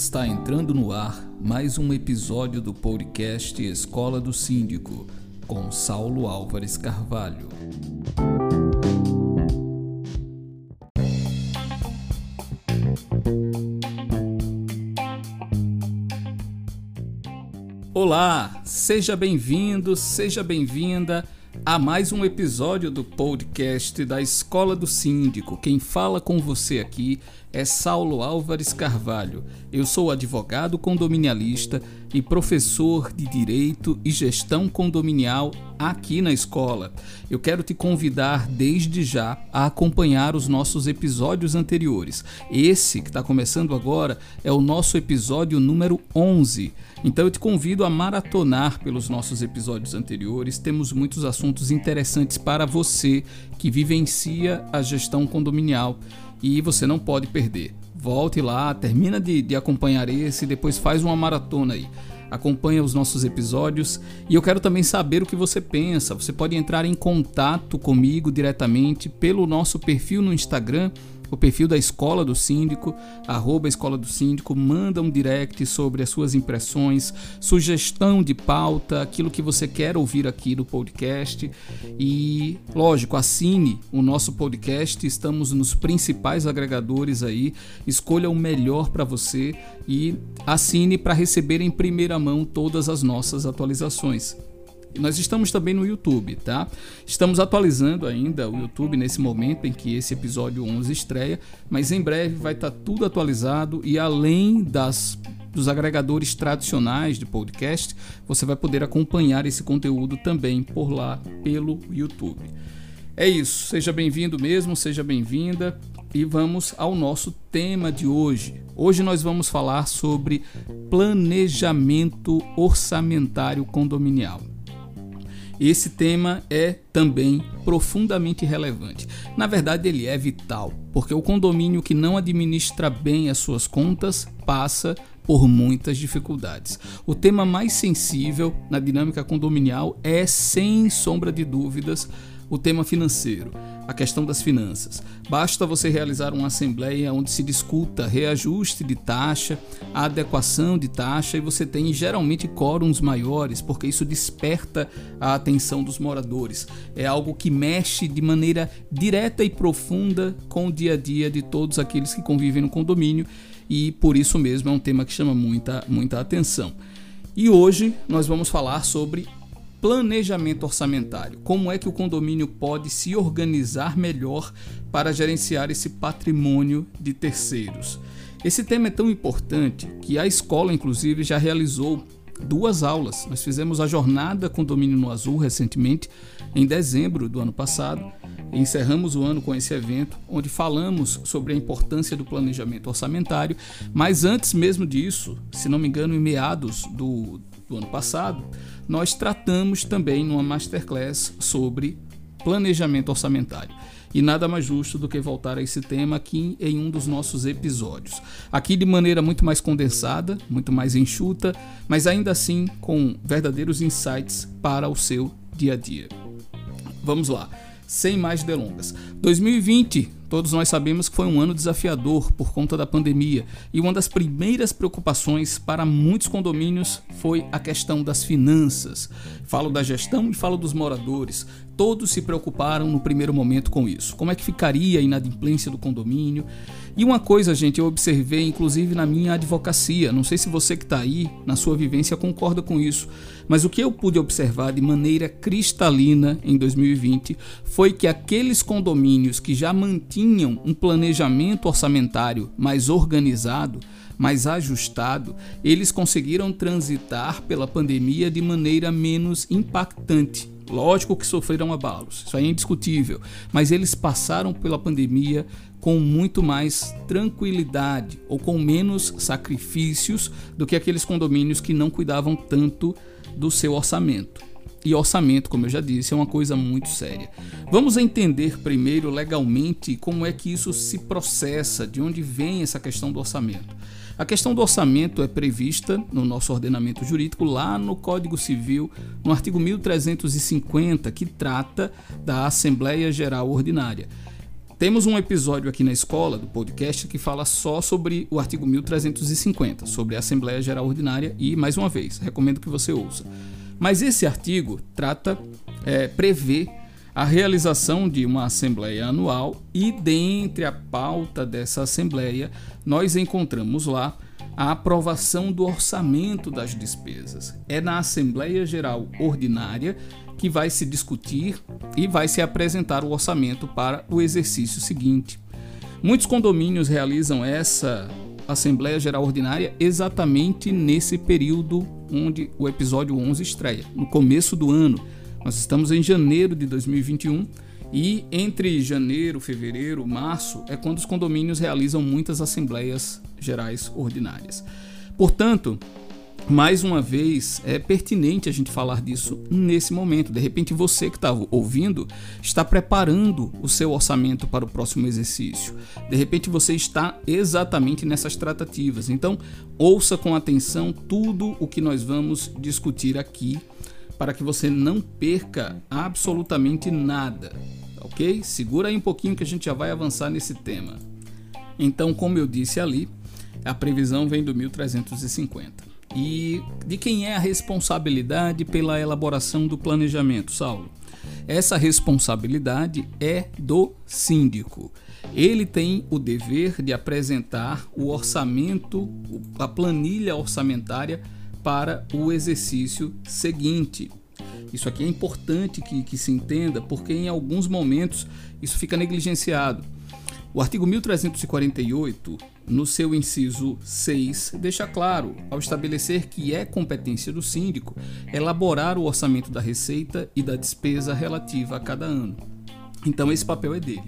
Está entrando no ar mais um episódio do podcast Escola do Síndico, com Saulo Álvares Carvalho. Olá, seja bem-vindo, seja bem-vinda a mais um episódio do podcast da Escola do Síndico. Quem fala com você aqui é Saulo Álvares Carvalho. Eu sou advogado condominialista e professor de Direito e Gestão Condominial aqui na escola. Eu quero te convidar desde já a acompanhar os nossos episódios anteriores. Esse que está começando agora é o nosso episódio número 11. Então eu te convido a maratonar pelos nossos episódios anteriores. Temos muitos assuntos interessantes para você que vivencia a gestão condominial e você não pode perder. Volte lá, termina de, de acompanhar esse, depois faz uma maratona aí. Acompanha os nossos episódios e eu quero também saber o que você pensa. Você pode entrar em contato comigo diretamente pelo nosso perfil no Instagram o perfil da Escola do Síndico, arroba Escola do Síndico, manda um direct sobre as suas impressões, sugestão de pauta, aquilo que você quer ouvir aqui no podcast. E, lógico, assine o nosso podcast, estamos nos principais agregadores aí, escolha o melhor para você e assine para receber em primeira mão todas as nossas atualizações. Nós estamos também no YouTube, tá? Estamos atualizando ainda o YouTube nesse momento em que esse episódio 11 estreia, mas em breve vai estar tá tudo atualizado e além das dos agregadores tradicionais de podcast, você vai poder acompanhar esse conteúdo também por lá pelo YouTube. É isso, seja bem-vindo mesmo, seja bem-vinda e vamos ao nosso tema de hoje. Hoje nós vamos falar sobre planejamento orçamentário condominial. Esse tema é também profundamente relevante. Na verdade, ele é vital, porque o condomínio que não administra bem as suas contas passa por muitas dificuldades. O tema mais sensível na dinâmica condominial é, sem sombra de dúvidas, o tema financeiro, a questão das finanças. Basta você realizar uma assembleia onde se discuta reajuste de taxa, adequação de taxa e você tem geralmente quóruns maiores, porque isso desperta a atenção dos moradores. É algo que mexe de maneira direta e profunda com o dia a dia de todos aqueles que convivem no condomínio e por isso mesmo é um tema que chama muita, muita atenção. E hoje nós vamos falar sobre planejamento orçamentário. Como é que o condomínio pode se organizar melhor para gerenciar esse patrimônio de terceiros? Esse tema é tão importante que a escola, inclusive, já realizou duas aulas. Nós fizemos a jornada Condomínio no Azul recentemente, em dezembro do ano passado. Encerramos o ano com esse evento, onde falamos sobre a importância do planejamento orçamentário. Mas antes mesmo disso, se não me engano, em meados do, do ano passado, nós tratamos também numa masterclass sobre planejamento orçamentário. E nada mais justo do que voltar a esse tema aqui em um dos nossos episódios. Aqui de maneira muito mais condensada, muito mais enxuta, mas ainda assim com verdadeiros insights para o seu dia a dia. Vamos lá, sem mais delongas. 2020 Todos nós sabemos que foi um ano desafiador por conta da pandemia e uma das primeiras preocupações para muitos condomínios foi a questão das finanças. Falo da gestão e falo dos moradores. Todos se preocuparam no primeiro momento com isso. Como é que ficaria a inadimplência do condomínio? E uma coisa, gente, eu observei inclusive na minha advocacia. Não sei se você que está aí na sua vivência concorda com isso, mas o que eu pude observar de maneira cristalina em 2020 foi que aqueles condomínios que já mantinham tinham um planejamento orçamentário mais organizado, mais ajustado, eles conseguiram transitar pela pandemia de maneira menos impactante. Lógico que sofreram abalos, isso aí é indiscutível, mas eles passaram pela pandemia com muito mais tranquilidade ou com menos sacrifícios do que aqueles condomínios que não cuidavam tanto do seu orçamento. E orçamento, como eu já disse, é uma coisa muito séria. Vamos entender primeiro legalmente como é que isso se processa, de onde vem essa questão do orçamento. A questão do orçamento é prevista no nosso ordenamento jurídico lá no Código Civil, no artigo 1350, que trata da Assembleia Geral Ordinária. Temos um episódio aqui na escola do podcast que fala só sobre o artigo 1350, sobre a Assembleia Geral Ordinária, e mais uma vez, recomendo que você ouça. Mas esse artigo trata, é, prevê a realização de uma assembleia anual e dentre a pauta dessa assembleia nós encontramos lá a aprovação do orçamento das despesas. É na Assembleia Geral Ordinária que vai se discutir e vai se apresentar o orçamento para o exercício seguinte. Muitos condomínios realizam essa Assembleia Geral Ordinária exatamente nesse período onde o episódio 11 estreia, no começo do ano. Nós estamos em janeiro de 2021 e entre janeiro, fevereiro, março é quando os condomínios realizam muitas assembleias gerais ordinárias. Portanto, mais uma vez, é pertinente a gente falar disso nesse momento. De repente, você que está ouvindo está preparando o seu orçamento para o próximo exercício. De repente, você está exatamente nessas tratativas. Então, ouça com atenção tudo o que nós vamos discutir aqui para que você não perca absolutamente nada, ok? Segura aí um pouquinho que a gente já vai avançar nesse tema. Então, como eu disse ali, a previsão vem do 1350. E de quem é a responsabilidade pela elaboração do planejamento, Saulo? Essa responsabilidade é do síndico. Ele tem o dever de apresentar o orçamento, a planilha orçamentária para o exercício seguinte. Isso aqui é importante que, que se entenda, porque em alguns momentos isso fica negligenciado. O artigo 1348, no seu inciso 6, deixa claro, ao estabelecer que é competência do síndico elaborar o orçamento da receita e da despesa relativa a cada ano. Então esse papel é dele.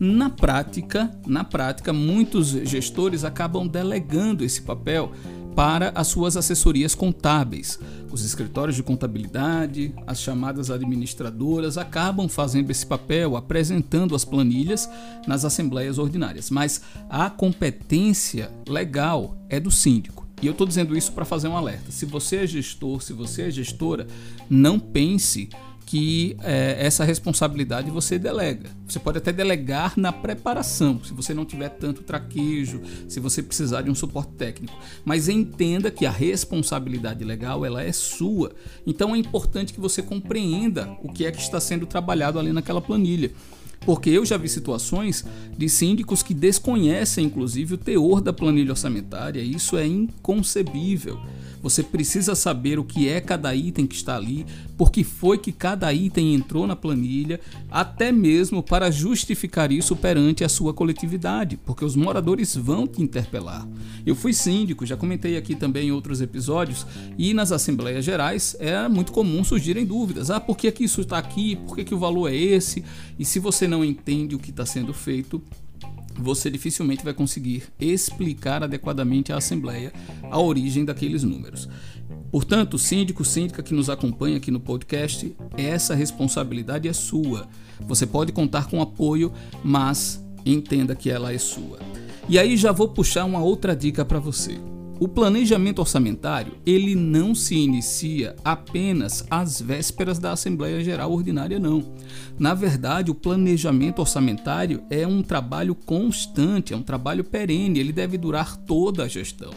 Na prática, na prática, muitos gestores acabam delegando esse papel para as suas assessorias contábeis. Os escritórios de contabilidade, as chamadas administradoras acabam fazendo esse papel, apresentando as planilhas nas assembleias ordinárias, mas a competência legal é do síndico. E eu estou dizendo isso para fazer um alerta. Se você é gestor, se você é gestora, não pense que é, essa responsabilidade você delega. Você pode até delegar na preparação, se você não tiver tanto traquejo, se você precisar de um suporte técnico. Mas entenda que a responsabilidade legal ela é sua. Então é importante que você compreenda o que é que está sendo trabalhado ali naquela planilha. Porque eu já vi situações de síndicos que desconhecem, inclusive, o teor da planilha orçamentária. Isso é inconcebível. Você precisa saber o que é cada item que está ali, por que foi que cada item entrou na planilha, até mesmo para justificar isso perante a sua coletividade, porque os moradores vão te interpelar. Eu fui síndico, já comentei aqui também em outros episódios, e nas assembleias gerais era muito comum surgirem dúvidas. Ah, por que, que isso está aqui? Por que, que o valor é esse? E se você não entende o que está sendo feito, você dificilmente vai conseguir explicar adequadamente à Assembleia a origem daqueles números. Portanto, síndico, síndica que nos acompanha aqui no podcast, essa responsabilidade é sua. Você pode contar com apoio, mas entenda que ela é sua. E aí já vou puxar uma outra dica para você. O planejamento orçamentário, ele não se inicia apenas às vésperas da Assembleia Geral Ordinária não. Na verdade, o planejamento orçamentário é um trabalho constante, é um trabalho perene, ele deve durar toda a gestão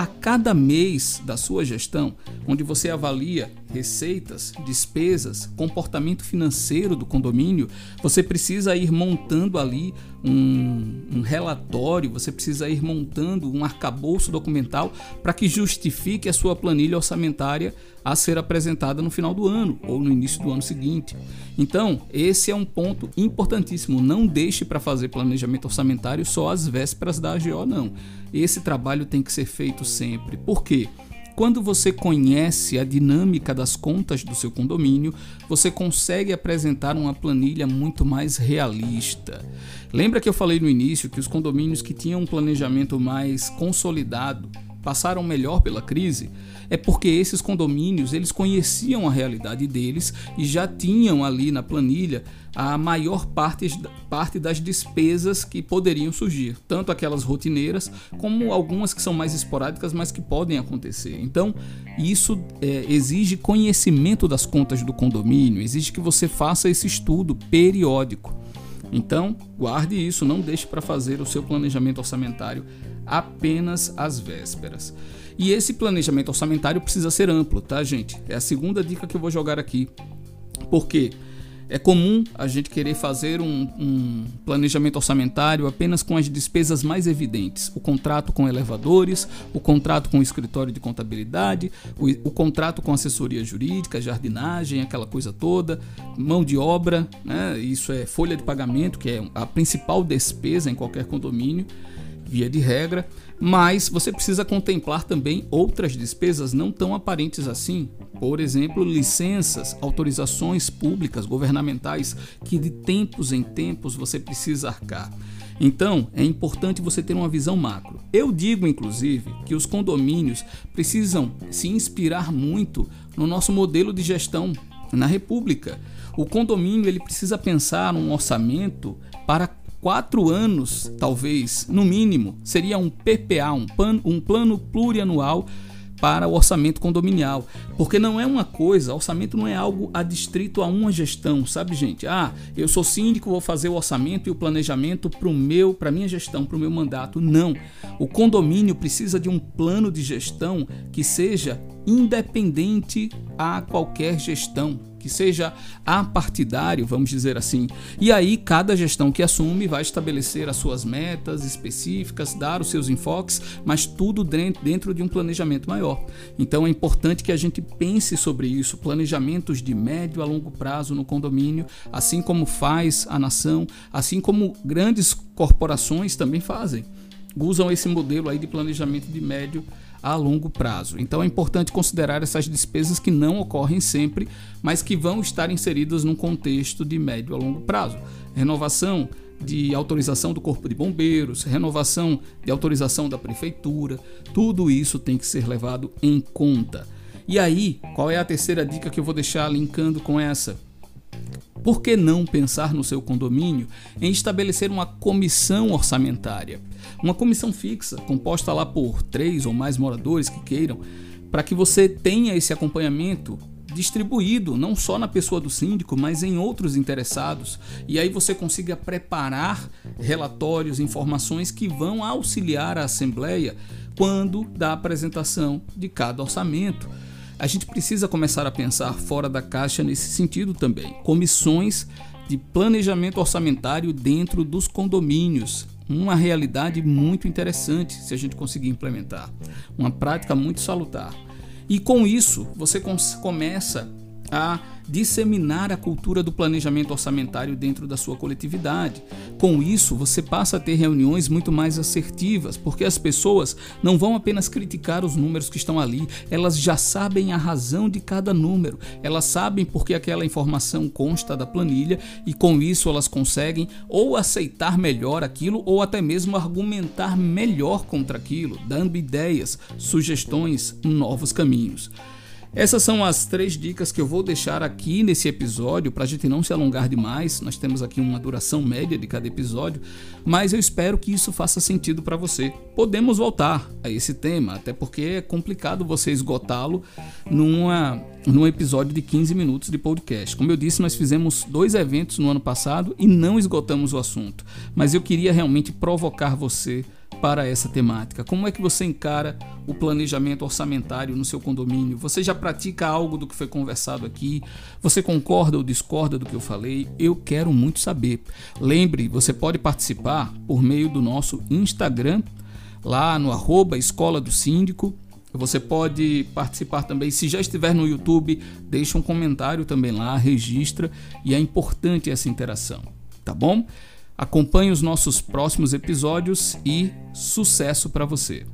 a cada mês da sua gestão, onde você avalia receitas, despesas, comportamento financeiro do condomínio, você precisa ir montando ali um, um relatório, você precisa ir montando um arcabouço documental para que justifique a sua planilha orçamentária a ser apresentada no final do ano ou no início do ano seguinte. Então, esse é um ponto importantíssimo. Não deixe para fazer planejamento orçamentário só às vésperas da AGO, não. Esse trabalho tem que ser feito sempre. Por quê? Quando você conhece a dinâmica das contas do seu condomínio, você consegue apresentar uma planilha muito mais realista. Lembra que eu falei no início que os condomínios que tinham um planejamento mais consolidado passaram melhor pela crise? é porque esses condomínios eles conheciam a realidade deles e já tinham ali na planilha a maior parte, parte das despesas que poderiam surgir, tanto aquelas rotineiras como algumas que são mais esporádicas, mas que podem acontecer. Então, isso é, exige conhecimento das contas do condomínio, exige que você faça esse estudo periódico. Então, guarde isso, não deixe para fazer o seu planejamento orçamentário apenas às vésperas. E esse planejamento orçamentário precisa ser amplo, tá, gente? É a segunda dica que eu vou jogar aqui. Por quê? É comum a gente querer fazer um, um, planejamento orçamentário apenas com as despesas mais evidentes: o contrato com elevadores, o contrato com o escritório de contabilidade, o, o contrato com assessoria jurídica, jardinagem, aquela coisa toda, mão de obra, né? isso é folha de pagamento, que é a principal despesa em qualquer condomínio, via de regra mas você precisa contemplar também outras despesas não tão aparentes assim. Por exemplo, licenças, autorizações públicas, governamentais, que de tempos em tempos você precisa arcar. Então, é importante você ter uma visão macro. Eu digo, inclusive, que os condomínios precisam se inspirar muito no nosso modelo de gestão na República. O condomínio ele precisa pensar um orçamento para quatro anos, talvez, no mínimo, seria um PPA, um, pan, um plano plurianual para o orçamento condominial. Porque não é uma coisa, orçamento não é algo adstrito a uma gestão, sabe, gente? Ah, eu sou síndico, vou fazer o orçamento e o planejamento para o meu, para minha gestão, para o meu mandato. Não. O condomínio precisa de um plano de gestão que seja independente a qualquer gestão que seja apartidário, vamos dizer assim. E aí cada gestão que assume vai estabelecer as suas metas específicas, dar os seus enfoques, mas tudo dentro de um planejamento maior. Então é importante que a gente pense sobre isso, planejamentos de médio a longo prazo no condomínio, assim como faz a nação, assim como grandes corporações também fazem. Usam esse modelo aí de planejamento de médio a longo prazo. Então é importante considerar essas despesas que não ocorrem sempre, mas que vão estar inseridas num contexto de médio a longo prazo. Renovação de autorização do Corpo de Bombeiros, renovação de autorização da prefeitura, tudo isso tem que ser levado em conta. E aí, qual é a terceira dica que eu vou deixar linkando com essa? Por que não pensar no seu condomínio em estabelecer uma comissão orçamentária? Uma comissão fixa, composta lá por três ou mais moradores que queiram, para que você tenha esse acompanhamento distribuído não só na pessoa do síndico, mas em outros interessados. E aí você consiga preparar relatórios, informações que vão auxiliar a Assembleia quando da apresentação de cada orçamento. A gente precisa começar a pensar fora da caixa nesse sentido também. Comissões de planejamento orçamentário dentro dos condomínios. Uma realidade muito interessante se a gente conseguir implementar. Uma prática muito salutar. E com isso, você começa a disseminar a cultura do planejamento orçamentário dentro da sua coletividade. Com isso, você passa a ter reuniões muito mais assertivas, porque as pessoas não vão apenas criticar os números que estão ali, elas já sabem a razão de cada número, elas sabem porque aquela informação consta da planilha e com isso elas conseguem ou aceitar melhor aquilo ou até mesmo argumentar melhor contra aquilo, dando ideias, sugestões, novos caminhos. Essas são as três dicas que eu vou deixar aqui nesse episódio para a gente não se alongar demais. Nós temos aqui uma duração média de cada episódio, mas eu espero que isso faça sentido para você. Podemos voltar a esse tema, até porque é complicado você esgotá-lo numa, num episódio de 15 minutos de podcast. Como eu disse, nós fizemos dois eventos no ano passado e não esgotamos o assunto, mas eu queria realmente provocar você para essa temática? Como é que você encara o planejamento orçamentário no seu condomínio? Você já pratica algo do que foi conversado aqui? Você concorda ou discorda do que eu falei? Eu quero muito saber. Lembre, você pode participar por meio do nosso Instagram, lá no arroba Escola do Síndico. Você pode participar também, se já estiver no YouTube, deixa um comentário também lá, registra, e é importante essa interação, tá bom? Acompanhe os nossos próximos episódios e sucesso para você!